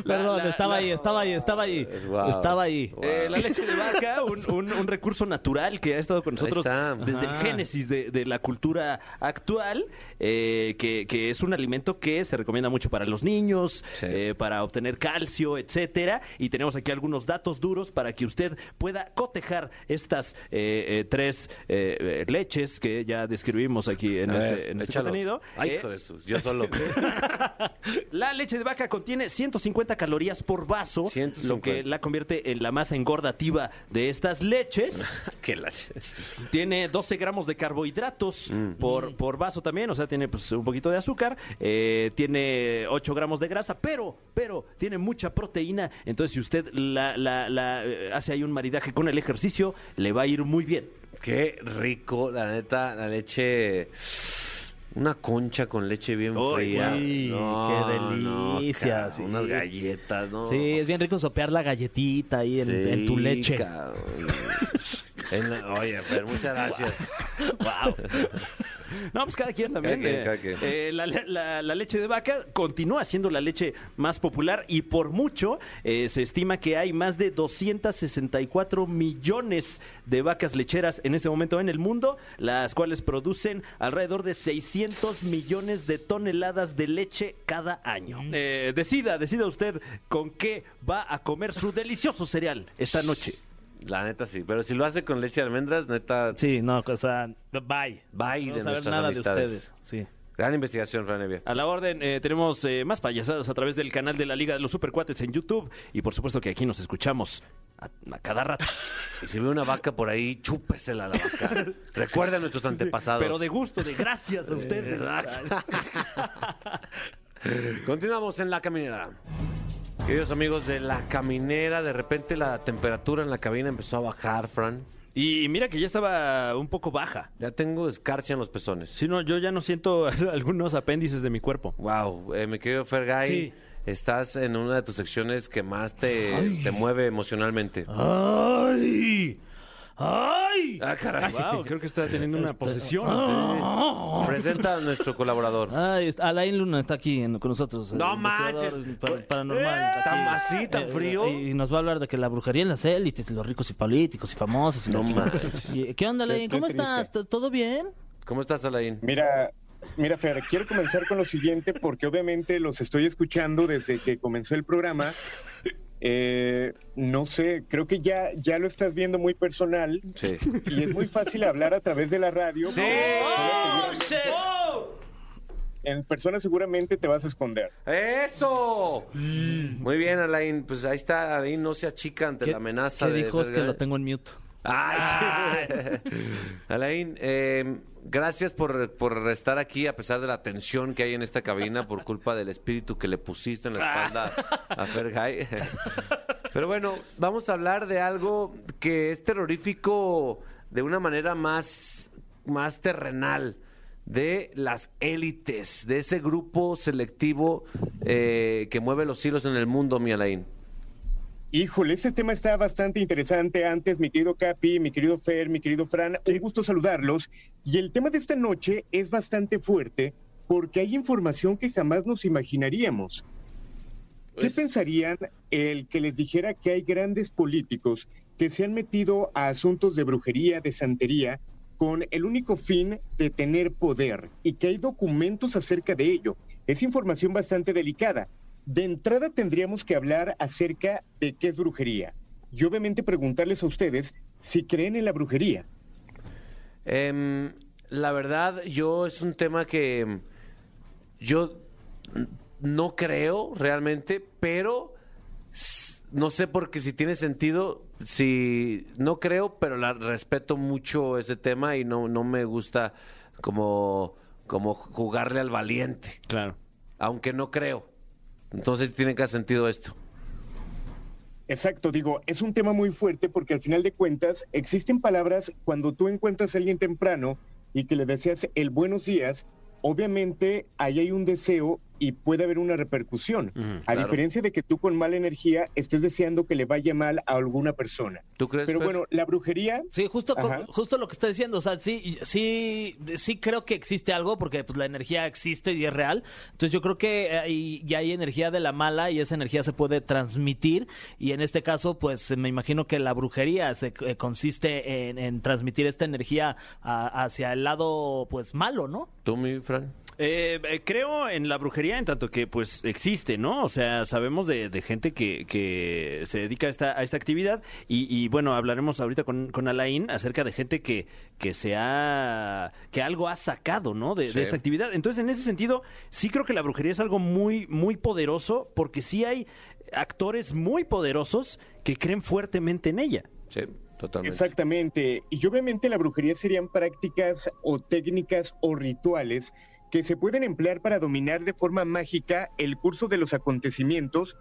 Perdón, la- estaba la- ahí, estaba ahí, estaba ahí. Wow. Estaba ahí. Wow. Eh, la leche de vaca, un, un- un recurso natural que ha estado con nosotros desde el génesis de, de la cultura actual, eh, que, que es un alimento que se recomienda mucho para los niños, Sí. eh, para obtener calcio, etcétera. Y tenemos aquí algunos datos duros para que usted pueda cotejar estas eh, eh, tres eh, leches que ya describimos aquí en A este, ver, en este contenido. Ay, Yo solo. la leche de vaca contiene 150 calorías por vaso, 150. lo que la convierte en la más engordativa de estas leches. Qué leche. Tiene 12 gramos de carbohidratos Mm. por, por vaso también, o sea, tiene pues, un poquito de azúcar. eh, tiene 8 gramos de grasa, pero, pero tiene mucha proteína. Entonces, si usted la, la- la, eh, hace ahí un maridaje con el ejercicio, le va a ir muy bien. Qué rico, la neta, la leche. Una concha con leche bien Uy, fría. qué delicia, cara, sí. Unas galletas, ¿no? Sí, es bien rico sopear la galletita ahí en, Sí, en tu leche. cabrón. En la- Oye, Fer, muchas gracias. Wow. No, pues cada quien también. Cada quien, eh, cada quien. eh, la, la- la leche de vaca continúa siendo la leche más popular y por mucho eh, se estima que hay más de 264 millones de vacas lecheras en este momento en el mundo, las cuales producen alrededor de 600 millones de toneladas de leche cada año. Eh, decida, decida usted con qué va a comer su delicioso cereal esta noche. La neta sí, pero si lo hace con leche de almendras, neta, Sí, no, o sea, bye. Bye no de saber nuestras nada amistades. de ustedes. Sí. gran investigación, Fran Evia. A la orden, eh, tenemos eh, más payasadas a través del canal de la Liga de los Supercuates en YouTube y por supuesto que aquí nos escuchamos a, a cada rato. Y si ve una vaca por ahí, chúpesela a la vaca. Recuerda a nuestros antepasados. Pero de gusto, de gracias a ustedes. Continuamos en la caminera. Queridos amigos de la caminera, de repente la temperatura en la cabina empezó a bajar, Fran. Y mira que ya estaba un poco baja. Ya tengo escarcha en los pezones. Si no, yo ya no siento algunos apéndices de mi cuerpo. Wow, eh, mi querido Fergay, Sí. estás en una de tus secciones que más te, te mueve emocionalmente. ¡Ay! ¡Ay! Ah, caray. Wow, creo que está teniendo una posesión. Presenta a nuestro colaborador. Ay, está- Alain Luna está aquí en- con nosotros. No investigador manches. paranormal. Eh, aquí. ¿tan así, tan frío? Y nos va a hablar de que la brujería en las élites, los ricos y políticos y famosos. y No la manches. Y- ¿Qué onda, Alain? ¿Cómo triste. estás? ¿T- ¿Todo bien? ¿Cómo estás, Alain? Mira, mira, Fer, quiero comenzar con lo siguiente porque obviamente los estoy escuchando desde que comenzó el programa. Eh, no sé, creo que ya, ya lo estás viendo muy personal Sí. y es muy fácil hablar a través de la radio. porque Oh, en persona seguramente te vas a esconder. ¡Eso! Muy bien, Alain. Pues ahí está, Alain no se achica ante ¿Qué, la amenaza qué de... dijo? Es que lo tengo en mute. Ay. Alain, eh, gracias por, por estar aquí a pesar de la tensión que hay en esta cabina por culpa del espíritu que le pusiste en la espalda a Fergay. Pero bueno, vamos a hablar de algo que es terrorífico de una manera más, más terrenal de las élites, de ese grupo selectivo eh, que mueve los hilos en el mundo, mi Alain. Híjole, ese tema está bastante interesante. Antes, mi querido Capi, mi querido Fer, mi querido Fran, un gusto saludarlos. Y el tema de esta noche es bastante fuerte porque hay información que jamás nos imaginaríamos. ¿Qué Pues- pensarían el que les dijera que hay grandes políticos que se han metido a asuntos de brujería, de santería, con el único fin de tener poder y que hay documentos acerca de ello? Es información bastante delicada. De entrada tendríamos que hablar acerca de qué es brujería. Y obviamente preguntarles a ustedes si creen en la brujería. Em, la verdad, yo es un tema que yo no creo realmente, pero no sé porque si tiene sentido, si no creo, pero la respeto mucho ese tema y no, no me gusta como, como jugarle al valiente, Claro. aunque no creo. Entonces tiene que haber sentido esto. Exacto, digo, es un tema muy fuerte porque al final de cuentas existen palabras cuando tú encuentras a alguien temprano y que le deseas el buenos días, obviamente ahí hay un deseo y puede haber una repercusión, a claro. diferencia de que tú con mala energía estés deseando que le vaya mal a alguna persona. ¿Tú crees? Pero Fer? bueno, la brujería, Sí, justo, Ajá. justo lo que está diciendo. O sea, sí, sí, sí creo que existe algo porque pues, la energía existe y es real. Entonces yo creo que hay, ya hay energía de la mala y esa energía se puede transmitir. Y en este caso, pues me imagino que la brujería se, eh, consiste en, en transmitir esta energía a- hacia el lado, pues malo, ¿no? ¿Tú, mi Fran? Eh, eh, creo en la brujería en tanto que pues existe, ¿no? O sea, sabemos de, de gente que, que se dedica a esta, a esta actividad y, y, bueno, hablaremos ahorita con, con Alain acerca de gente que, que se ha, que algo ha sacado, ¿no? De, de esta actividad. Entonces, en ese sentido, sí creo que la brujería es algo muy, muy poderoso porque sí hay actores muy poderosos que creen fuertemente en ella. Sí, totalmente. Exactamente. Y obviamente la brujería serían prácticas o técnicas o rituales que se pueden emplear para dominar de forma mágica el curso de los acontecimientos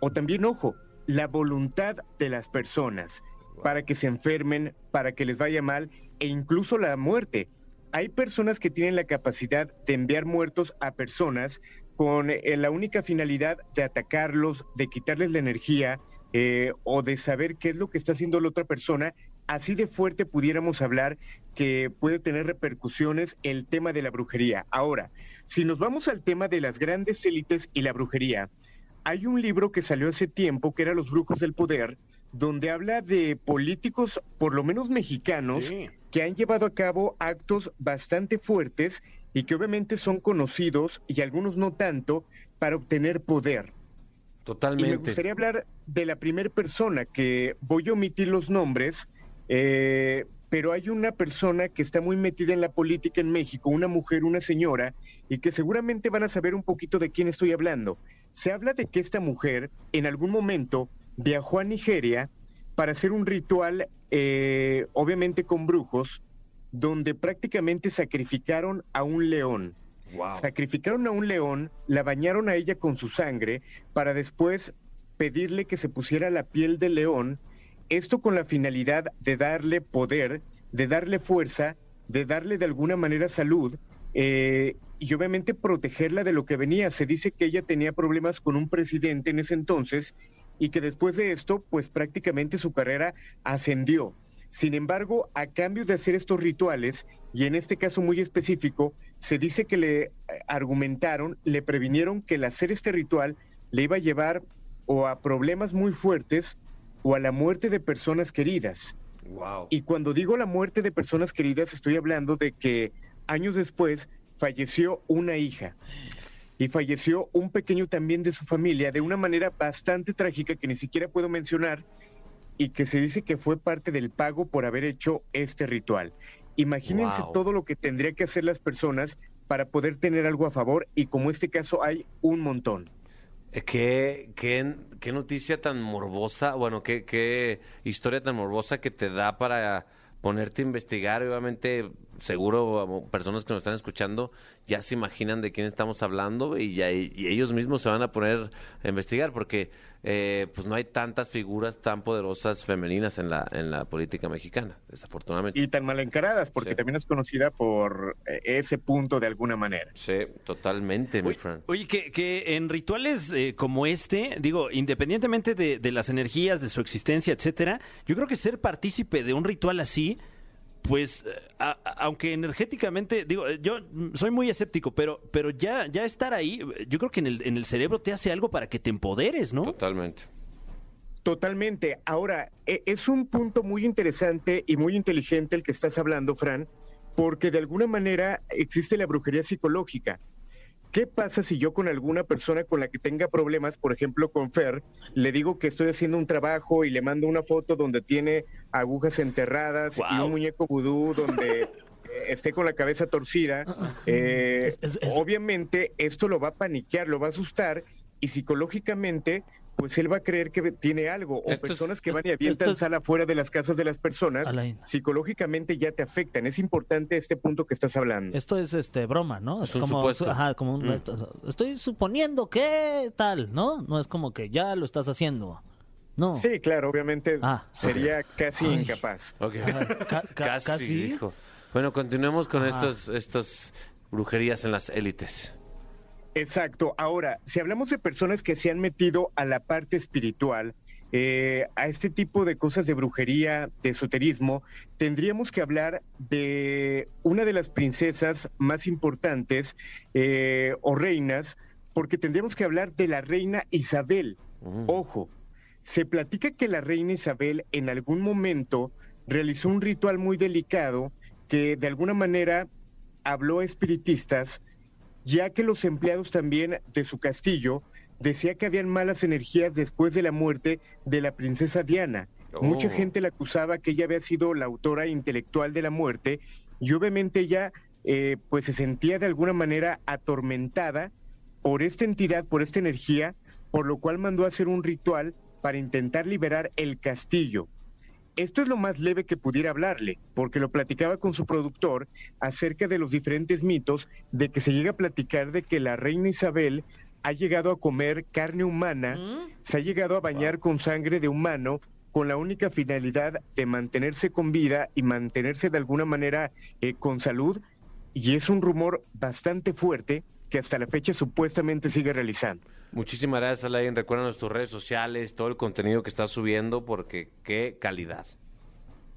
o también, ojo, la voluntad de las personas para que se enfermen, para que les vaya mal e incluso la muerte. Hay personas que tienen la capacidad de enviar muertos a personas con eh, la única finalidad de atacarlos, de quitarles la energía eh, o de saber qué es lo que está haciendo la otra persona. Así de fuerte pudiéramos hablar que puede tener repercusiones el tema de la brujería. Ahora, si nos vamos al tema de las grandes élites y la brujería, hay un libro que salió hace tiempo que era Los Brujos del Poder, donde habla de políticos, por lo menos mexicanos, Sí. que han llevado a cabo actos bastante fuertes y que obviamente son conocidos y algunos no tanto para obtener poder. Y me Totalmente. gustaría hablar de la primera persona, que voy a omitir los nombres, eh, pero hay una persona que está muy metida en la política en México, una mujer, una señora, y que seguramente van a saber un poquito de quién estoy hablando. Se habla de que esta mujer en algún momento viajó a Nigeria para hacer un ritual, eh, obviamente con brujos, donde prácticamente sacrificaron a un león. Wow. Sacrificaron a un león, la bañaron a ella con su sangre para después pedirle que se pusiera la piel del león, esto con la finalidad de darle poder, de darle fuerza, de darle de alguna manera salud eh, y obviamente protegerla de lo que venía. Se dice que ella tenía problemas con un presidente en ese entonces y que después de esto, pues prácticamente su carrera ascendió. Sin embargo, a cambio de hacer estos rituales, y en este caso muy específico, se dice que le eh, argumentaron, le previnieron que el hacer este ritual le iba a llevar o a problemas muy fuertes o a la muerte de personas queridas. Wow. Y cuando digo la muerte de personas queridas, estoy hablando de que años después falleció una hija y falleció un pequeño también de su familia de una manera bastante trágica que ni siquiera puedo mencionar y que se dice que fue parte del pago por haber hecho este ritual. Imagínense Wow. todo lo que tendría que hacer las personas para poder tener algo a favor y como este caso hay un montón. Eh, ¿Qué, qué, qué noticia tan morbosa, bueno, qué, qué historia tan morbosa que te da para ponerte a investigar. Obviamente, seguro personas que nos están escuchando ya se imaginan de quién estamos hablando y, ya, y ellos mismos se van a poner a investigar porque eh, pues no hay tantas figuras tan poderosas femeninas en la, en la política mexicana, desafortunadamente. Y tan mal encaradas, porque Sí. también es conocida por eh, ese punto de alguna manera. Sí, totalmente, mi Oye, friend. Oye, que, que en rituales eh, como este, digo, independientemente de, de las energías, de su existencia, etcétera, yo creo que ser partícipe de un ritual así, pues, eh, a- a- aunque energéticamente, digo, eh, yo soy muy escéptico, pero, pero ya, ya estar ahí, eh, yo creo que en el, en el cerebro te hace algo para que te empoderes, ¿no? Totalmente. Totalmente. Ahora, e- es un punto muy interesante y muy inteligente el que estás hablando, Fran, porque de alguna manera existe la brujería psicológica. ¿Qué pasa si yo con alguna persona con la que tenga problemas, por ejemplo con Fer, le digo que estoy haciendo un trabajo y le mando una foto donde tiene agujas enterradas y un muñeco vudú donde eh, esté con la cabeza torcida? Eh, Es- es- es- Obviamente esto lo va a paniquear, lo va a asustar y psicológicamente pues él va a creer que tiene algo. O Esto es- personas que van y avientan esto es- sal afuera de las casas de las personas, Alain. psicológicamente ya te afectan. Es importante este punto que estás hablando. Esto es este broma, ¿no? Es un como, supuesto. Ajá, como un- Mm. esto- estoy suponiendo que tal, ¿no? No es como que ya lo estás haciendo. No. Sí, claro, obviamente Ah, sería casi Ay. incapaz. Ok. Ca- ca- casi, casi. dijo. Bueno, continuemos con estos, estas brujerías en las élites. Exacto. Ahora, si hablamos de personas que se han metido a la parte espiritual, eh, a este tipo de cosas de brujería, de esoterismo, tendríamos que hablar de una de las princesas más importantes eh, o reinas, porque tendríamos que hablar de la reina Isabel. Mm. Ojo, se platica que la reina Isabel en algún momento realizó un ritual muy delicado que de alguna manera habló a espiritistas, ya que los empleados también de su castillo decía que habían malas energías después de la muerte de la princesa Diana. Oh. Mucha gente la acusaba que ella había sido la autora intelectual de la muerte y obviamente ella eh, pues se sentía de alguna manera atormentada por esta entidad, por esta energía, por lo cual mandó a hacer un ritual para intentar liberar el castillo. Esto es lo más leve que pudiera hablarle, porque lo platicaba con su productor acerca de los diferentes mitos de que se llega a platicar de que la reina Isabel ha llegado a comer carne humana, se ha llegado a bañar con sangre de humano con la única finalidad de mantenerse con vida y mantenerse de alguna manera eh, con salud, y es un rumor bastante fuerte que hasta la fecha supuestamente sigue realizando. Muchísimas gracias, Alain. Recuerda tus redes sociales, todo el contenido que estás subiendo, porque qué calidad.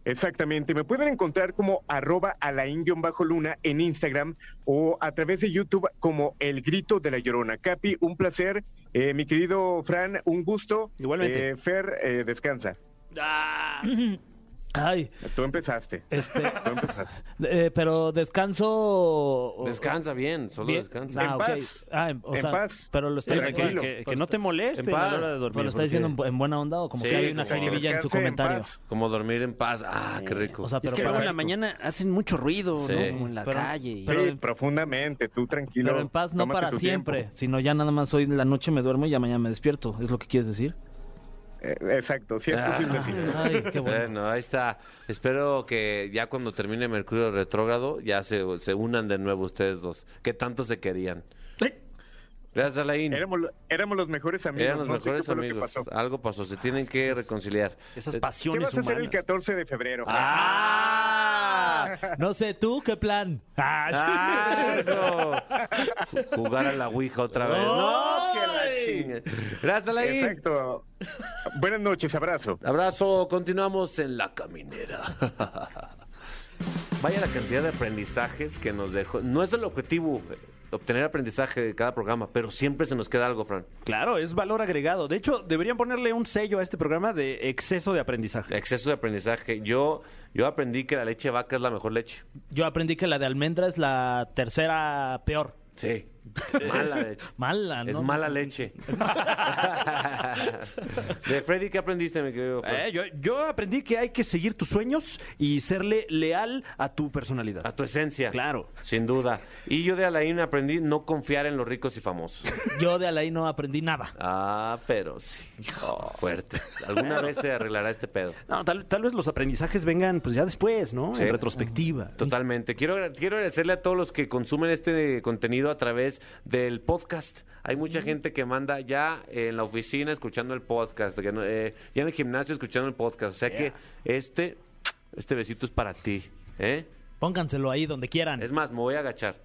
Exactamente, me pueden encontrar como arroba alain-luna en Instagram o a través de YouTube como El Grito de la Llorona. Capi, un placer. Eh, mi querido Fran, un gusto. Igualmente. Eh, Fer, eh, descansa. Ah, Ay, Tú empezaste. este, Tú empezaste. eh, pero descanso. Descansa bien, solo Bien. descansa. Ah, En paz. Ah, en, o En sea, paz. Pero lo está que, Tranquilo. que- que no te molesten En a paz. la hora de dormir. pero lo está diciendo en, bu- en buena onda o como Sí, que hay una jiribilla en su en comentario. Como dormir en paz. Ah, qué rico. O sea, Es pero que luego en la mañana hacen mucho ruido, Sí. ¿no? Como en la Pero- calle. y- pero- sí, profundamente, tú tranquilo. pero en paz no para siempre, tiempo. sino ya nada más hoy en la noche me duermo y ya mañana me despierto. ¿Es lo que quieres decir? Eh, exacto, si es Ah. posible, sí. Ay, qué bueno. Bueno, ahí está. Espero que ya cuando termine Mercurio retrógrado ya se, se unan de nuevo ustedes dos, que tanto se querían. Gracias, Alain. Éramos, lo- éramos los mejores amigos. Eran los no qué mejores lo amigos. pasó. Algo pasó, se tienen que reconciliar. Esas Eh, ¿Qué pasiones vas a hacer el humanas. 14 de febrero? ¡Ah! No sé, ¿tú qué plan? Ah, sí. ¡Ah, eso! Jugar a la Ouija otra vez. ¡No! Gracias, Alain. Exacto. Buenas noches, abrazo. Abrazo, continuamos en la caminera. Vaya la cantidad de aprendizajes que nos dejó. No es el objetivo eh, obtener aprendizaje de cada programa, pero siempre se nos queda algo, Fran. Claro, es valor agregado. De hecho, deberían ponerle un sello a este programa de exceso de aprendizaje. Exceso de aprendizaje. Yo, yo aprendí que la leche de vaca es la mejor leche. Yo aprendí que la de almendra es la tercera peor. Sí. Mala leche. Mala, ¿no? Es mala leche. de Freddy, ¿qué aprendiste, mi querido Fred? Eh, yo, yo aprendí que hay que seguir tus sueños y serle leal a tu personalidad. A tu esencia. Claro. Sin duda. Y yo de Alain aprendí no confiar en los ricos y famosos. Yo de Alain no aprendí nada. Ah, pero sí. Oh, fuerte. Alguna vez se arreglará este pedo. No, tal, tal vez los aprendizajes vengan pues ya después, ¿no? Sí. En retrospectiva. Totalmente. Quiero, quiero agradecerle a todos los que consumen este contenido a través del podcast. Hay mucha gente que manda ya en la oficina escuchando el podcast, que no- eh, ya en el gimnasio escuchando el podcast. O sea que este, este besito es para ti. ¿eh? Pónganselo ahí donde quieran. Es más, me voy a agachar.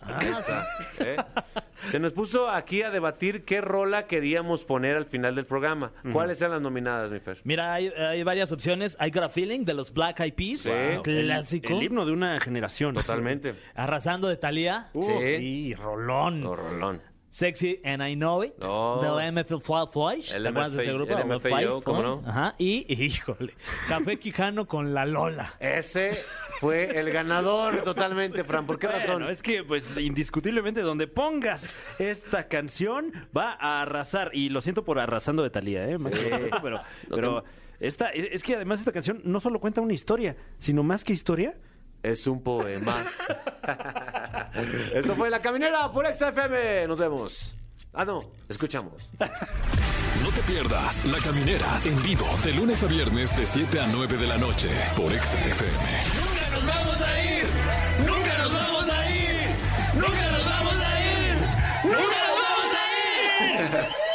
Ah, Ahí está, ¿eh? Se nos puso aquí a debatir qué rola queríamos poner al final del programa. ¿Cuáles eran las nominadas, mi Fer? Mira, hay, hay varias opciones. I Got a Feeling de los Black Eyed Peas. Sí. Clásico. El himno de una generación. Totalmente. Arrasando de Thalía. Sí. Y rolón. Rolón. Sexy and I Know It. Oh. Del MF Fly Flash. El ¿Te acuerdas de ese MF, grupo? el MFAO, ¿cómo no? Ajá. Y, híjole, Café Quijano con la Lola. Ese fue el ganador totalmente, Fran. ¿Por qué razón? Bueno, es que, pues, indiscutiblemente, donde pongas esta canción, va a arrasar. Y lo siento por arrasando de Talía, ¿eh? Pero, pero esta, es es que además esta canción no solo cuenta una historia, sino más que historia. Es un poema. Esto fue La Caminera por XFM. Nos vemos. Ah, no. Escuchamos. No te pierdas La Caminera en vivo de lunes a viernes de 7 a 9 de la noche por XFM. ¡Nunca nos vamos a ir! ¡Nunca nos vamos a ir! ¡Nunca nos vamos a ir! ¡Nunca nos vamos a ir!